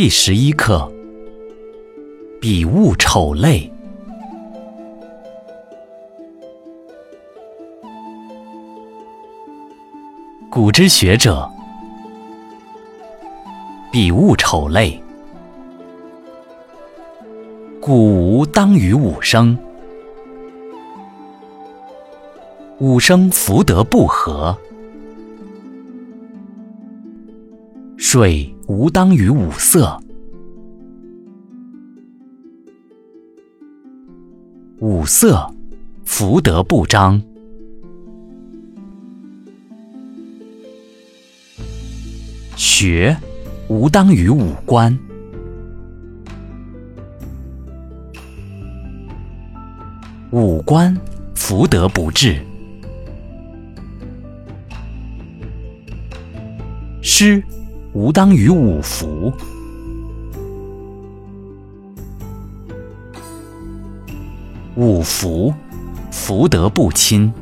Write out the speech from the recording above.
第十一课：比物丑类。古之学者，比物丑类。古无当于五声，五声福德不和。水无当于五色，五色福德不彰。学无当于五官，五官福德不至。诗。吾当于五福，五福福德不侵。